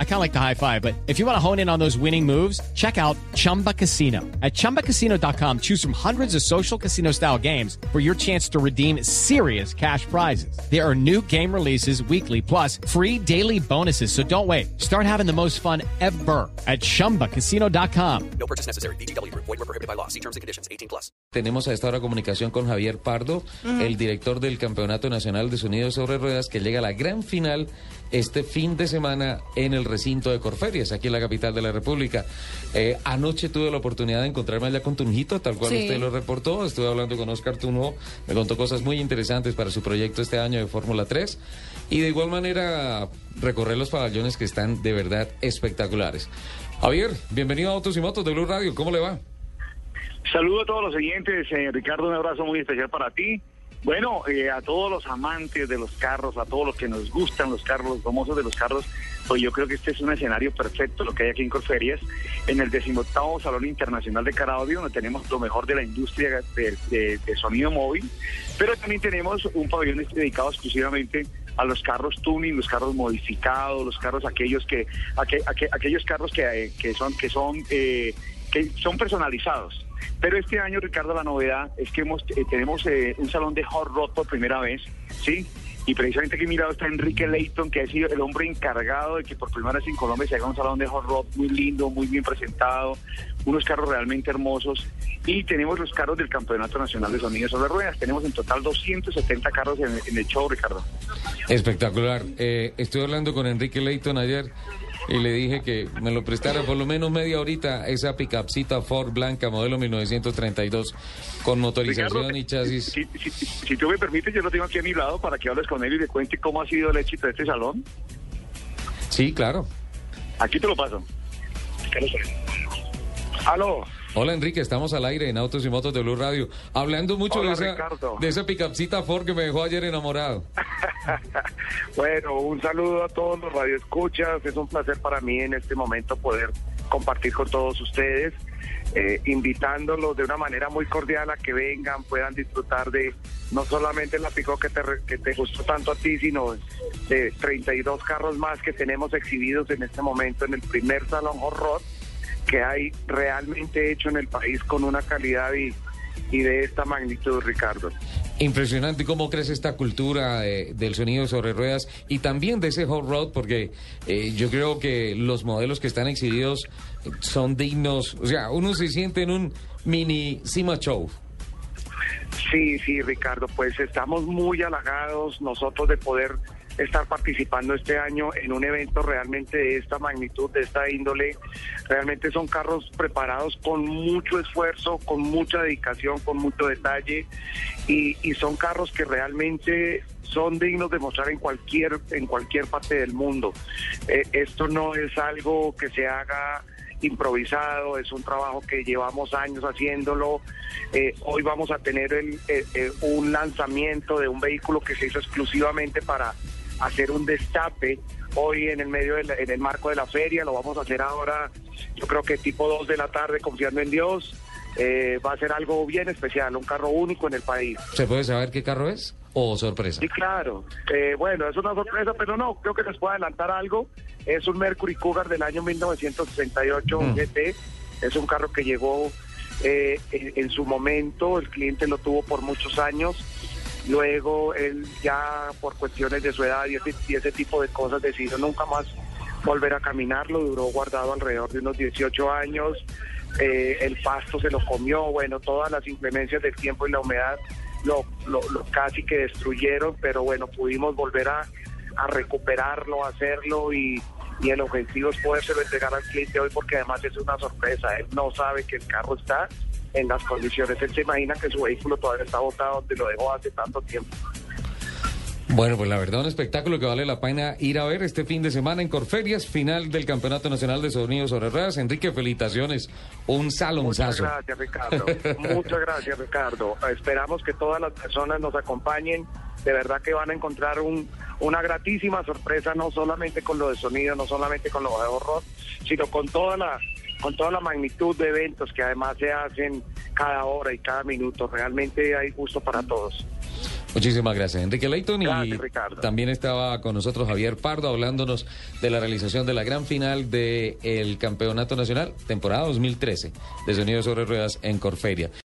I kind of like the high five, but if you want to hone in on those winning moves, check out Chumba Casino. At ChumbaCasino.com, choose from hundreds of social casino style games for your chance to redeem serious cash prizes. There are new game releases weekly, plus free daily bonuses. So don't wait. Start having the most fun ever at ChumbaCasino.com. No purchase necessary. BGW. Void were prohibited by law. See terms and conditions. 18 plus. Tenemos a esta hora comunicación con Javier Pardo, el director del Campeonato Nacional de Sonidos sobre Ruedas, que llega a la gran final este fin de semana en el recinto de Corferias, aquí en la capital de la República. Eh, anoche tuve la oportunidad de encontrarme allá con Tunjito, tal cual Sí. usted lo reportó. Estuve hablando con Oscar Tunjo, me contó cosas muy interesantes para su proyecto este año de Fórmula 3. Y de igual manera, recorrer los pabellones que están de verdad espectaculares. Javier, bienvenido a Autos y Motos de Blue Radio, ¿cómo le va? Saludo a todos los oyentes, eh, Ricardo, un abrazo muy especial para ti. Bueno, eh, a todos los amantes de los carros, a todos los que nos gustan los carros, los famosos de los carros, pues yo creo que este es un escenario perfecto lo que hay aquí en Corferias, en el decimoctavo Salón Internacional de Car Audio, donde tenemos lo mejor de la industria de sonido móvil, pero también tenemos un pabellón dedicado exclusivamente a los carros tuning, los carros modificados, los carros aquellos que, aqu- aqu- aquellos carros que, eh, que son, que son, eh, que son personalizados. Pero este año, Ricardo, la novedad es que hemos, eh, tenemos eh, un salón de hot rod por primera vez, ¿sí? Y precisamente aquí a mi lado está Enrique Leighton, que ha sido el hombre encargado de que por primera vez en Colombia se haga un salón de hot rod muy lindo, muy bien presentado, unos carros realmente hermosos. Y tenemos los carros del Campeonato Nacional de Sonidos sobre Ruedas. Tenemos en total 270 carros en, en el show, Ricardo. Espectacular. Eh, estuve hablando con Enrique Leighton ayer y le dije que me lo prestara por lo menos media horita esa picapcita Ford blanca modelo 1932 con motorización Ricardo, y chasis. Si, si- si- tú me permites, yo lo tengo aquí a mi lado para que hables con él y le cuente cómo ha sido el éxito de este salón. Sí, claro. Aquí te lo paso. Aló. Hola Enrique, estamos al aire en Autos y Motos de Blue Radio. Hablando mucho Hola, de esa, Ricardo. de esa picapcita Ford que me dejó ayer enamorado. Bueno, un saludo a todos los radioescuchas. Es un placer para mí en este momento poder compartir con todos ustedes, eh, invitándolos de una manera muy cordial a que vengan, puedan disfrutar de no solamente la pico que te, que te gustó tanto a ti, sino de 32 carros más que tenemos exhibidos en este momento en el primer salón Hot Rod que hay realmente hecho en el país con una calidad y, y de esta magnitud, Ricardo. Impresionante cómo crece esta cultura eh, del sonido sobre ruedas y también de ese hot rod, porque eh, yo creo que los modelos que están exhibidos son dignos. O sea, uno se siente en un mini Cima Show. Sí, sí, Ricardo, pues estamos muy halagados nosotros de poder estar participando este año en un evento realmente de esta magnitud, de esta índole. Realmente son carros preparados con mucho esfuerzo, con mucha dedicación, con mucho detalle y, y son carros que realmente son dignos de mostrar en cualquier en cualquier parte del mundo. Eh, esto no es algo que se haga improvisado, es un trabajo que llevamos años haciéndolo. Eh, hoy vamos a tener el, eh, un lanzamiento de un vehículo que se hizo exclusivamente para hacer un destape. Hoy en el medio, de la- en el marco de la feria, lo vamos a hacer ahora, yo creo que tipo 2 de la tarde, confiando en Dios. Eh, va a ser algo bien especial, un carro único en el país. ¿Se puede saber qué carro es? ¿O sorpresa? Sí, claro. Eh, bueno, es una sorpresa, pero no, creo que les puedo adelantar algo. Es un Mercury Cougar del año 1968 Mm. GT. Es un carro que llegó eh, en, en su momento, el cliente lo tuvo por muchos años. Luego él ya por cuestiones de su edad y ese, y ese tipo de cosas decidió nunca más volver a caminarlo. Duró guardado alrededor de unos 18 años. Eh, el pasto se lo comió, bueno, todas las inclemencias del tiempo y la humedad lo, lo, lo casi que destruyeron, pero bueno, pudimos volver a, a recuperarlo, a hacerlo y, y el objetivo es podérselo entregar al cliente hoy porque además es una sorpresa, él no sabe que el carro está en las condiciones, él se imagina que su vehículo todavía está botado donde lo dejó hace tanto tiempo. Bueno, pues la verdad, un espectáculo que vale la pena ir a ver este fin de semana en Corferias, final del Campeonato Nacional de Sonidos sobre Ruedas. Enrique, felicitaciones. Un Muchas salonzazo. gracias, Ricardo. Muchas gracias, Ricardo. Esperamos que todas las personas nos acompañen. De verdad que van a encontrar un, una gratísima sorpresa, no solamente con lo de sonido, no solamente con lo de horror, sino con toda la con toda la magnitud de eventos que además se hacen cada hora y cada minuto. Realmente hay gusto para todos. Muchísimas gracias, Enrique Leighton. Y Gracias, Ricardo. también estaba con nosotros Javier Pardo hablándonos de la realización de la gran final del Campeonato Nacional, temporada 2013, de Sonido sobre Ruedas en Corferia.